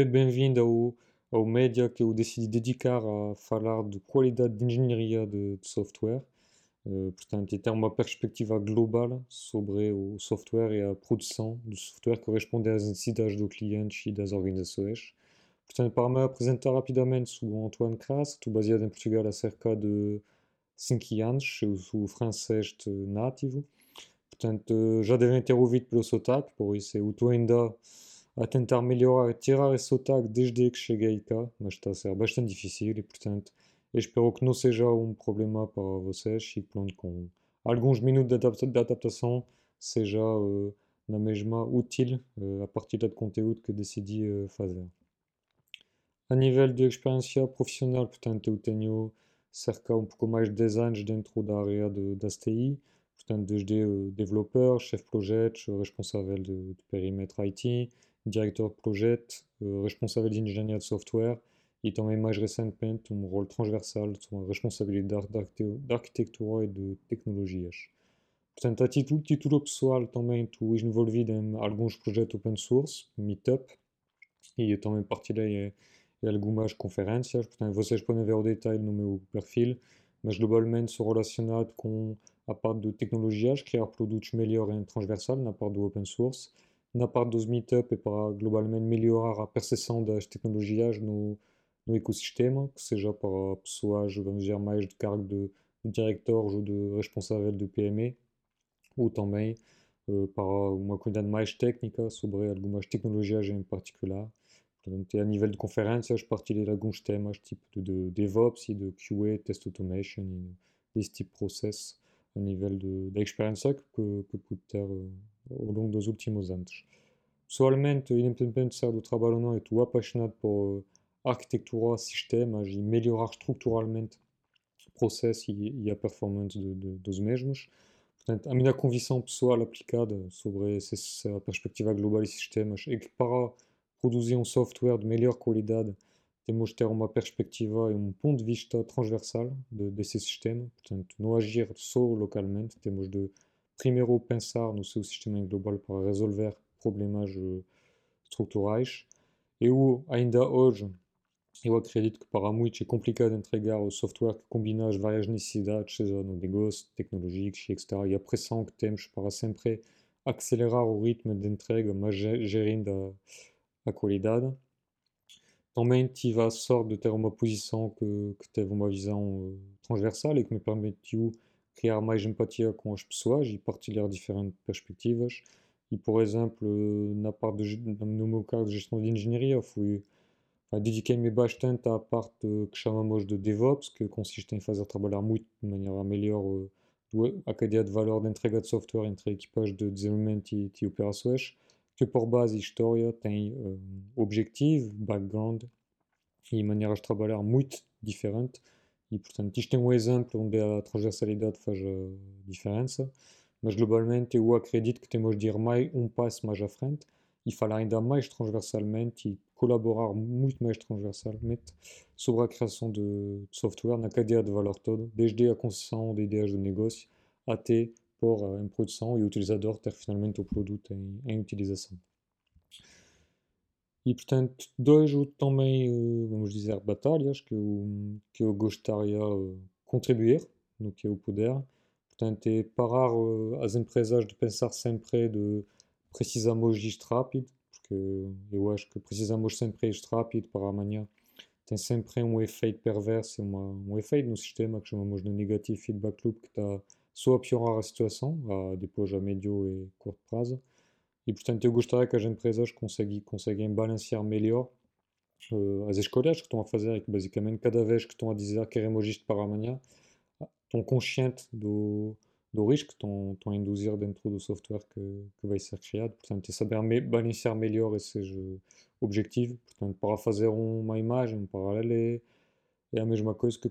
E bem-vindo ao, média que eu decidi dedicar a falar de qualidade de engenharia de, de software. Uh, portanto, e ter uma perspectiva global sobre o software e a produção do software que corresponde às necessidades dos clientes e das organizações. Portanto, para me apresentar rapidamente, sou Antoine Kras, estou baseado em Portugal há cerca de 5 anos, eu sou francês nativo. Portanto, já devem ter ouvido pelo sotaque, por isso eu estou ainda tentar melhorar, tirar esse sotaque desde que cheguei cá, mas está a ser bastante difícil e, portanto, espero que não seja um problema para vocês e pronto, com alguns minutos de adaptação seja uh, na mesma útil uh, a partir do conteúdo que decidi uh, fazer. A nível de experiência profissional, portanto, eu tenho cerca um pouco mais de 10 anos dentro da área de, das TI, portanto, desde développeur, chef de projet, responsável de perímetro IT, diretor de projeto, uh, responsável de engenharia de software e também mais recentemente um rol transversal com a responsabilidade de arquitetura e de tecnologias. Portanto, a título, título pessoal também estou envolvido em alguns projetos open source, Meetup, e também partilhei em algumas conferências, portanto vocês podem ver o detalhe no meu perfil, mas globalmente sou relacionado com a parte de tecnologias, criar produtos melhores em transversal na parte do open source, na parte dos meetup e para globalmente melhorar a percepção das tecnologias no, no ecossistema, que seja para pessoas, vamos dizer, mais de cargo de, de diretores ou de responsável de PME, ou também uh, para uma quantidade mais técnica sobre algumas tecnologias em particular. Portanto, a nível de conferências, partilhei alguns temas tipo de, de DevOps e de QA, Test Automation e desse tipo de processo a nível da experiência que, que, que pude ter ao longo dos últimos anos. Pessoalmente, independentemente de ser do trabalho ou não, estou apaixonado por arquitetura, sistemas e melhorar estruturalmente o processo e, e a performance de, de, dos mesmos. Portanto, a minha convicção pessoal aplicada sobre essa perspectiva global e sistemas é que para produzir um software de melhor qualidade, temos de ter uma perspectiva e um ponto de vista transversal de, desse sistema. Portanto, não agir só localmente, temos de primeiro pensar no seu sistema global para resolver problemas estruturais. Eu, ainda hoje, eu acredito que para muitos é complicado entregar o software que combina as várias necessidades, seja no negócio, tecnológicos, etc. E a pressão que temos para sempre acelerar o ritmo de entrega, mas gerindo a, a qualidade. Também tive sorte de ter uma posição que, que teve uma visão transversal e que me permitiu criar mais empatia com as pessoas e partilhar diferentes perspectivas. E, por exemplo, na parte de, no meu caso de gestão de engenharia, fui dediquei-me bastante à parte que chamamos de DevOps, que consiste em fazer trabalhar muito de maneira melhor a cadeia de valor de entrega de software entre equipas de desenvolvimento e, e operações, que por base história tem um, objetivo, background e maneiras de trabalhar muito diferentes e, portanto, isto é um exemplo onde a transversalidade faz a diferença, mas globalmente eu acredito que temos de ir mais, um passo mais à frente e falar ainda mais transversalmente e colaborar muito mais transversalmente sobre a criação de, de software na cadeia de valor toda, desde a concessão de ideias de negócio até por a produção e o utilizador ter finalmente o produto em, em utilização. E portanto, dois também, eh, vamos dizer, batalhas que eu, que eu gostaria de contribuir no que eu puder. Portanto, é parar eh, as empresas de pensar sempre de precisamos disto rápido, porque eu acho que precisamos sempre isto rápido para amanhã. Tem sempre um efeito perverso, uma, um efeito no sistema que chamamos de negative feedback loop, que está só a piorar a situação, a, depois a médio e curto prazo. E portanto eu gostaria que as empresas conseguem, conseguem balancear melhor uh, as escolhas que estão a fazer e que basicamente cada vez que estão a dizer queremos isto para amanhã, estão conscientes que estão, estão software que, que vai ser criado. Portanto, é saber me, balancear melhor imagem, paralelo, é, é a mesma coisa que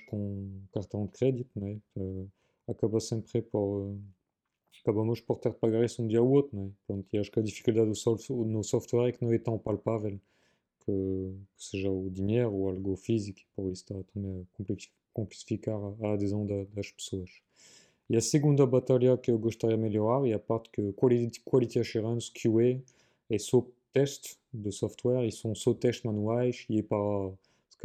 com cartão de crédito, né? Uh, acaba sempre por acabamos um dia ou outro, né? Pronto, e acho que é é ou algo físico, por isso está também a adesão da, das pessoas. E a segunda que eu gostaria de melhorar é a parte que Quality, Assurance, QA, é só teste de software, ils sont so test manuais, e para se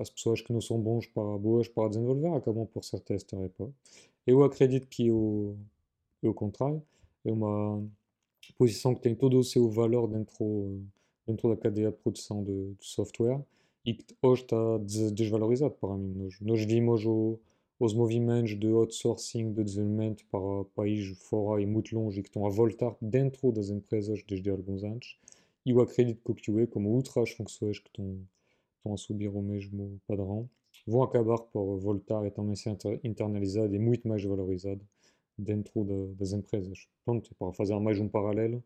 as pessoas que não são bons para boas para desenvolver acabam por ser tester e pá. Eu acredito que é o contrário, é uma posição que tem todo o seu valor dentro, dentro da cadeia de produção de, de software e que está desvalorizado para mim. Nós, nós vimos o, os movimentos de outsourcing de desenvolvimento para países fora e muito longe e que estão a voltar dentro das empresas desde alguns anos. E eu acredito que o QA, como outras funções que estão, estão a subir o mesmo padrão, vão acabar por voltar e também ser internalisado e muito mais valorizado dentro de, das empresas. Pronto, para fazer mais um paralelo,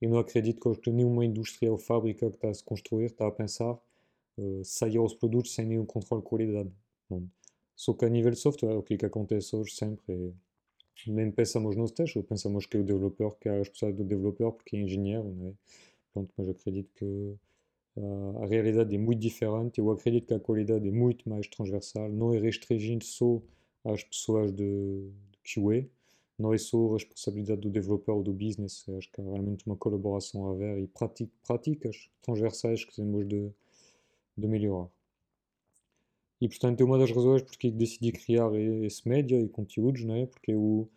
eu não acredito que nenhuma indústria ou fábrica que está a se construir está a pensar uh, sair os produtos sem nenhum controle de qualidade. Pronto. Só que a nível de software, o que, é que acontece hoje sempre é nem pensamos nos testes, ou pensamos que é o desenvolvedor que é a responsabilidade do desenvolvedor porque é engenheiro, não é? Pronto, mas acredito que a, a realidade é muito diferente. Eu acredito que a qualidade é muito mais transversal, não é restringindo só às pessoas de, de QA, só a responsabilidade do desenvolvedor ou do business, acho que há realmente uma colaboração a haver e práticas transversais que temos de, de melhorar. E portanto é uma das razões porque decidi criar esse média e conteúdos, né? porque eu,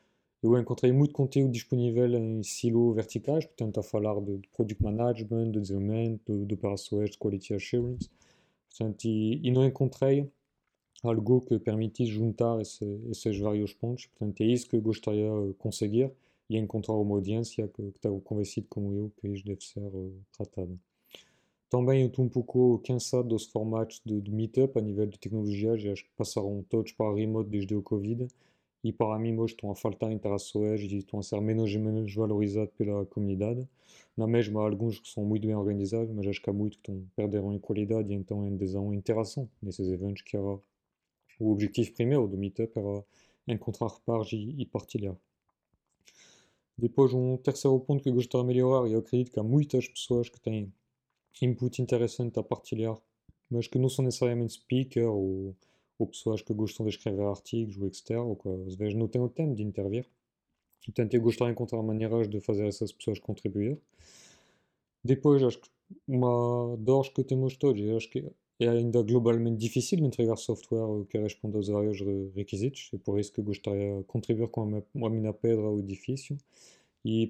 eu encontrei muito conteúdo disponível em silos verticais, portanto a falar de, de product management, de desenvolvimento, de, de de quality assurance, portanto, e, e não encontrei algo que permitisse juntar esse, esses vários pontos, portanto é isso que eu gostaria de conseguir e encontrar uma audiência que, que está convencido como eu que isto deve ser uh, tratado. Também eu estou um pouco cansado dos formatos de, de meetup a nível de tecnologia, já acho que passaram todos para a remote desde o Covid e para mim hoje estão a faltar interações e estão a ser menos e menos valorizados pela comunidade. Na mesma, há alguns que são muito bem organizados, mas acho que há muitos que estão, perderam em qualidade e então em adesão interação nesses eventos que era o objetivo primeiro do meetup era encontrar pares e, e partilhar. Depois, um terceiro ponto que eu gostaria de melhorar, e eu acredito que há muitas pessoas que têm input interessante a partilhar, mas que não são necessariamente speakers ou, ou que de escrever artigos ou ou que de intervir. Portanto, eu gostaria de encontrar maneiras de fazer essas pessoas contribuir. Depois, que é ainda globalmente difícil de entregar software que responda aos vários requisitos, é por isso que gostaria de. E,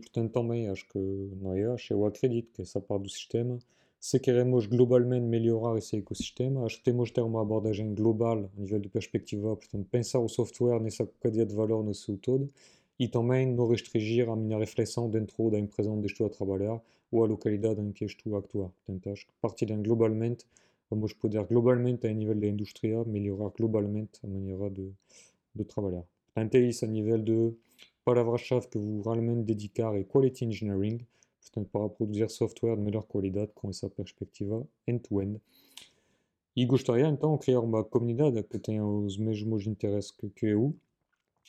que, acho, eu acredito que se queremos globalmente melhorar esse ecossistema, acho que de global a nível de perspectiva, portanto, pensar o software nessa de valor no seu todo e restringir a minha reflexão a trabalhar ou a localidade em que vamos poder globalmente, a nível da indústria, melhorar globalmente a maneira de, de trabalhar. Portanto, é isso a nível de palavra-chave que vou realmente dedicar é Quality Engineering, portanto, para produzir software de melhor qualidade com essa perspectiva end-to-end. -end. E gostaria então criar uma comunidade que tenha os mesmos interesses que, que eu.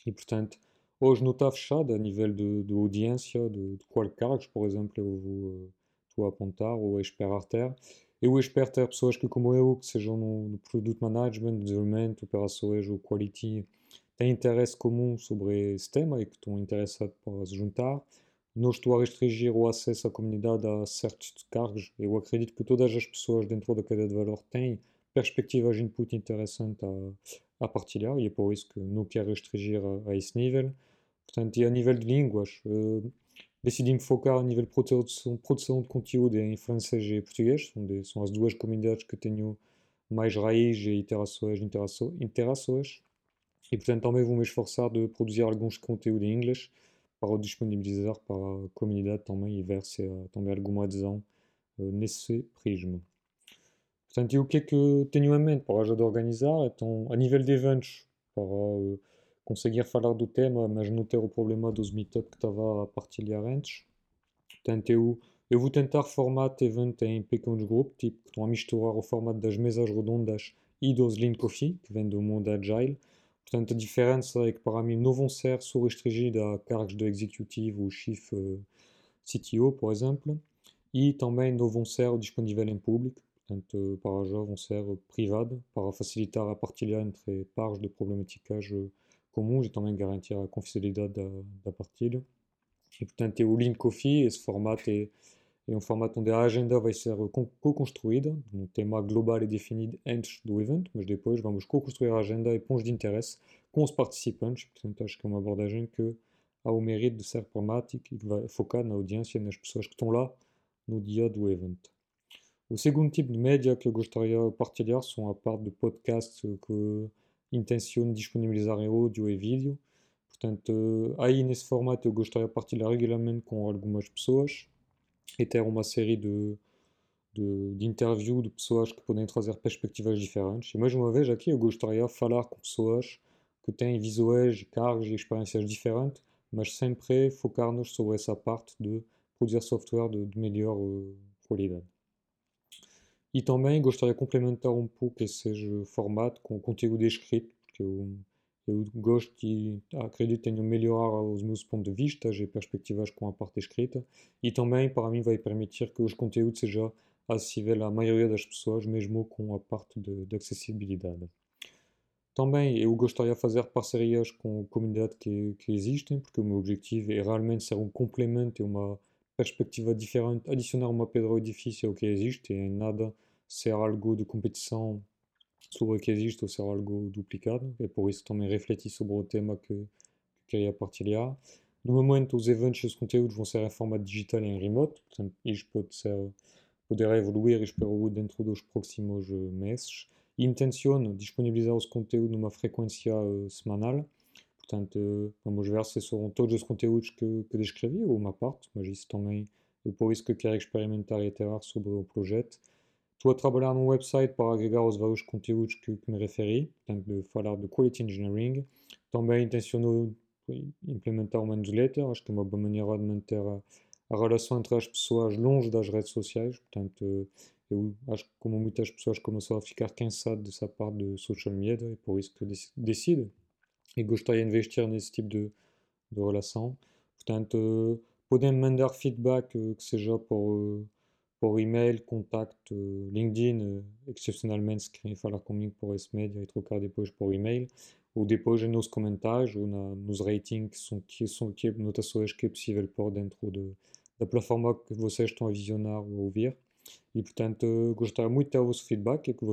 E portanto, hoje não está fechado a nível de, de audiência, de, de qual cargos, por exemplo, eu vou, vou apontar ou esperar ter. Eu espero ter pessoas que, como eu, que sejam no, no product management, desenvolvimento, operações ou quality, têm interesse comum sobre esse tema e que estão interessados para se juntar não estou a restringir o acesso à comunidade a certos cargos. Eu acredito que todas as pessoas dentro da cadeia de valor têm perspectivas de input interessantes a, a partilhar e é por isso que não quero restringir a, a esse nível. Portanto, e a nível de línguas, uh, decidi me focar a nível de produção, produção de conteúdo em francês e português. São, de, são as duas comunidades que tenho mais raiz e interações, interações. E portanto também vou me esforçar de produzir alguns conteúdos em inglês para disponibilizar para a comunidade também e ver se há também alguma adesão uh, nesse prisma. Portanto, e o que é que tenho em mente para a organizar? Então, a nível de eventos, uh, conseguir falar do tema, mas não ter o problema dos meetups que estava a partilhar antes. Portanto, eu, eu vou tentar formato evento em pequenos grupos, tipo, que estão a misturar o formato das mesas redondas e dos Lean Coffee, que vem do mundo Agile, Portanto, a diferença é que para mim não vão ser só restringidos a cargos de executivo ou chief uh, CTO, por exemplo, e também não vão ser disponíveis em público, portanto, para já vão ser privados, para facilitar a partilha entre pares de problemáticas comuns e também garantir a confidencialidade da, da partilha. E, portanto, é o Lean Coffee, esse formato é, e um formato onde a agenda vai ser co-construída, um tema global e definido antes do evento, mas depois vamos co-construir a agenda e pontos de interesse com os participantes, portanto acho que é uma abordagem que há o mérito de ser pragmática e que vai focar na audiência e nas pessoas que estão lá no dia do evento. O segundo tipo de média que eu gostaria de partilhar são a parte de podcasts que intenciono disponibilizar áudio e vídeo. Portanto, aí nesse formato eu gostaria de partilhar regularmente com algumas pessoas e ter uma série de, de, de interviews de pessoas que podem trazer perspectivas diferentes. E mais uma vez aqui eu gostaria de falar com pessoas que têm visuais, cargos e experiências diferentes, mas sempre focar-nos sobre essa parte de produzir software de, de melhor uh, qualidade. Também gostaria de complementar um pouco esse formato com conteúdo escrito, porque eu, eu gosto e acredito tenho melhorar os meus pontos de vista e perspectivas com a parte escrita, e também para mim vai permitir que os conteúdos sejam acessíveis à maioria das pessoas, mesmo com a parte de, de acessibilidade. Também eu gostaria de fazer parcerias com comunidades que, que existem, porque o meu objetivo é realmente ser um complemento e uma perspectiva uma pedra ao edifício ao que existe e nada ser algo de competição sobre o que existe ou ser algo duplicado. É por isso também refleti sobre o tema que, que queria partilhar. No momento, os eventos e os conteúdos vão ser em formato digital e em remote, portanto, isto pode ser, poderá evoluir, espero, dentro dos próximos meses. Intenciono disponibilizar os conteúdos numa frequência uh, semanal, Portanto, vamos ver se serão todos os conteúdos que, que descrevi, ou uma parte, mas isso também é por isso que quero experimentar e iterar sobre o projeto. Estou a trabalhar num website para agregar os vários conteúdos que, que me referi, portanto, de falar de Quality Engineering. Também intenciono implementar uma newsletter, acho que uma boa maneira de manter a, a relação entre as pessoas longe das redes sociais. Portanto, eu acho que como muitas pessoas começam a ficar cansadas dessa parte de social media, é por isso que eu decido e gostaria de investir nesse tipo de, de relação. Portanto, podem mandar feedback, eh, que seja por, eh, por e-mail, contacto, LinkedIn, eh, excepcionalmente se querem falar comigo por esse médio e trocar depois por e-mail, ou nos comentários ou na, nos ratings que são, que são que notações que é possível pôr dentro de, plataforma que vocês estão a visionar ou ouvir. E feedback e que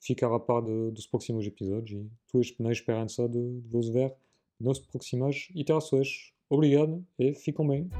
ficar a par de, dos próximos episódios e todos na esperança de, de vos ver nas próximas iterações. Obrigado e fiquem bem.